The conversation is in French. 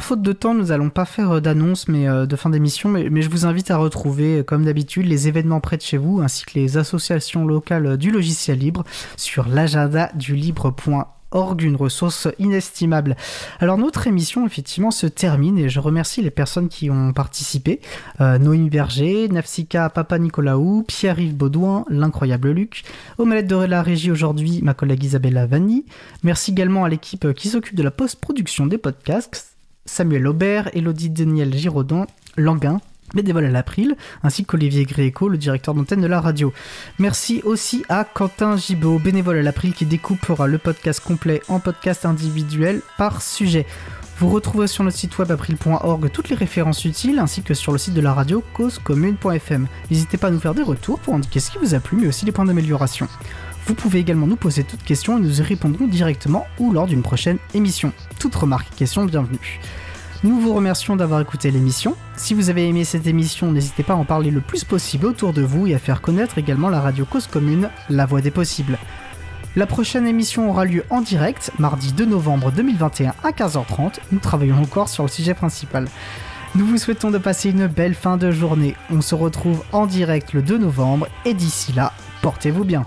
Faute de temps, nous n'allons pas faire euh, d'annonce mais euh, de fin d'émission, mais, je vous invite à retrouver, comme d'habitude, les événements près de chez vous, ainsi que les associations locales du logiciel libre sur l'agenda du libre.org org, une ressource inestimable. Alors notre émission effectivement se termine et je remercie les personnes qui ont participé. Euh, Noémie Berger, Nafsika Papa Nicolaou, Pierre-Yves Baudouin, l'incroyable Luc. Manettes de la régie aujourd'hui, ma collègue Isabella Vanni. Merci également à l'équipe qui s'occupe de la post-production des podcasts. Samuel Aubert, Elodie Daniel Giraudon, Languin, bénévole à l'April, ainsi qu'Olivier Gréco, le directeur d'antenne de la radio. Merci aussi à Quentin Gibaud, bénévole à l'April, qui découpera le podcast complet en podcast individuel par sujet. Vous retrouverez sur notre site web april.org toutes les références utiles ainsi que sur le site de la radio causecommune.fm. N'hésitez pas à nous faire des retours pour indiquer ce qui vous a plu mais aussi les points d'amélioration. Vous pouvez également nous poser toutes questions et nous y répondrons directement ou lors d'une prochaine émission. Toute remarque question bienvenue. Nous vous remercions d'avoir écouté l'émission. Si vous avez aimé cette émission, n'hésitez pas à en parler le plus possible autour de vous et à faire connaître également la radio Cause Commune, la voix des possibles. La prochaine émission aura lieu en direct, mardi 2 novembre 2021 à 15h30. Nous travaillons encore sur le sujet principal. Nous vous souhaitons de passer une belle fin de journée. On se retrouve en direct le 2 novembre et d'ici là, portez-vous bien.